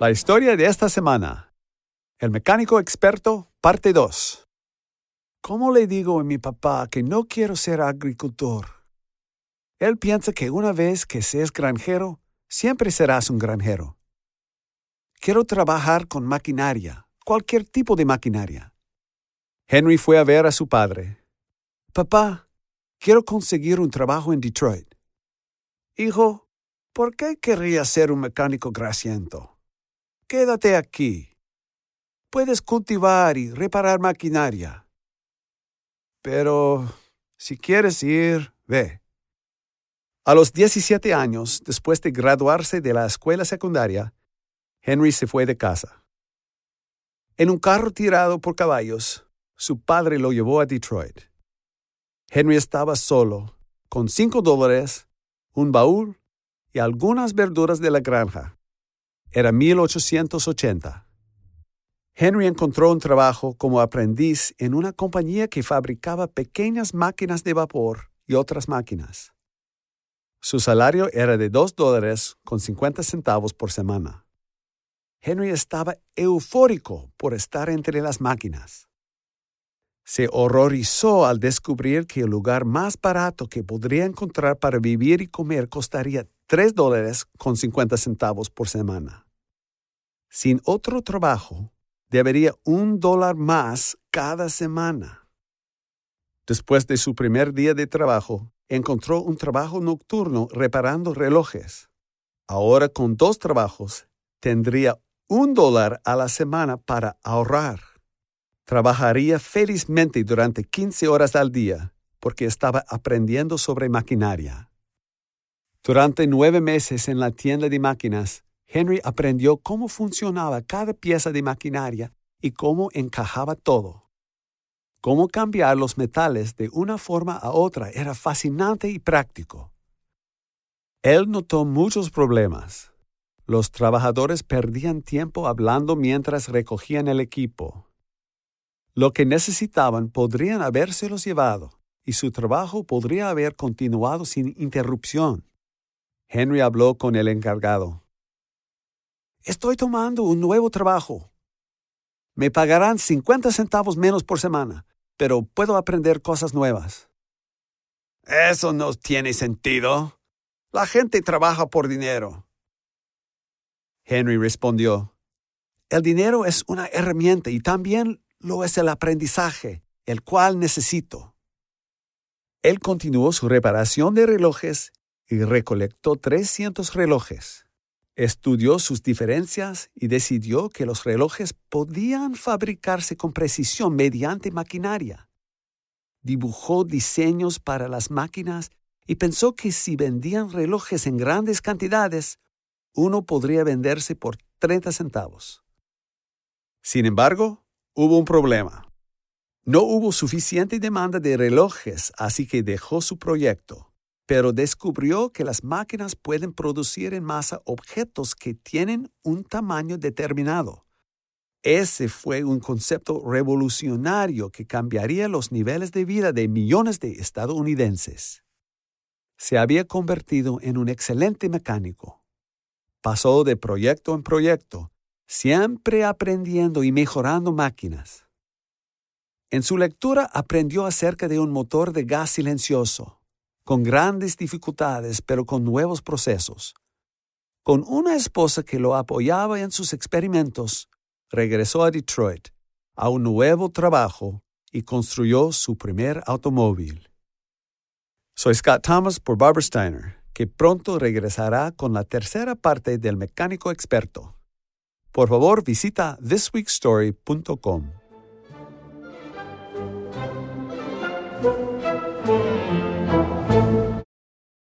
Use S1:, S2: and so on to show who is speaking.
S1: La historia de esta semana. El mecánico experto, parte 2. ¿Cómo le digo a mi papá que no quiero ser agricultor? Él piensa que una vez que seas granjero, siempre serás un granjero. Quiero trabajar con maquinaria, cualquier tipo de maquinaria. Henry fue a ver a su padre. Papá, quiero conseguir un trabajo en Detroit. Hijo, ¿por qué querrías ser un mecánico grasiento? Quédate aquí. Puedes cultivar y reparar maquinaria. Pero si quieres ir, ve. A los 17 años, después de graduarse de la escuela secundaria, Henry se fue de casa. En un carro tirado por caballos, su padre lo llevó a Detroit. Henry estaba solo, con cinco dólares, un baúl y algunas verduras de la granja. Era 1880. Henry encontró un trabajo como aprendiz en una compañía que fabricaba pequeñas máquinas de vapor y otras máquinas. Su salario era de dos dólares con 50 centavos por semana. Henry estaba eufórico por estar entre las máquinas. Se horrorizó al descubrir que el lugar más barato que podría encontrar para vivir y comer costaría tres dólares con 50 centavos por semana. Sin otro trabajo, debería un dólar más cada semana. Después de su primer día de trabajo, encontró un trabajo nocturno reparando relojes. Ahora con dos trabajos, tendría un dólar a la semana para ahorrar. Trabajaría felizmente durante 15 horas al día porque estaba aprendiendo sobre maquinaria. Durante nueve meses en la tienda de máquinas, Henry aprendió cómo funcionaba cada pieza de maquinaria y cómo encajaba todo. Cómo cambiar los metales de una forma a otra era fascinante y práctico. Él notó muchos problemas. Los trabajadores perdían tiempo hablando mientras recogían el equipo. Lo que necesitaban podrían habérselos llevado y su trabajo podría haber continuado sin interrupción. Henry habló con el encargado. Estoy tomando un nuevo trabajo. Me pagarán 50 centavos menos por semana, pero puedo aprender cosas nuevas. Eso no tiene sentido. La gente trabaja por dinero. Henry respondió, El dinero es una herramienta y también lo es el aprendizaje, el cual necesito. Él continuó su reparación de relojes y recolectó 300 relojes estudió sus diferencias y decidió que los relojes podían fabricarse con precisión mediante maquinaria. Dibujó diseños para las máquinas y pensó que si vendían relojes en grandes cantidades, uno podría venderse por 30 centavos. Sin embargo, hubo un problema. No hubo suficiente demanda de relojes, así que dejó su proyecto pero descubrió que las máquinas pueden producir en masa objetos que tienen un tamaño determinado. Ese fue un concepto revolucionario que cambiaría los niveles de vida de millones de estadounidenses. Se había convertido en un excelente mecánico. Pasó de proyecto en proyecto, siempre aprendiendo y mejorando máquinas. En su lectura aprendió acerca de un motor de gas silencioso, con grandes dificultades, pero con nuevos procesos. Con una esposa que lo apoyaba en sus experimentos, regresó a Detroit a un nuevo trabajo y construyó su primer automóvil. Soy Scott Thomas por Barbara Steiner, que pronto regresará con la tercera parte del mecánico experto. Por favor, visita thisweekstory.com.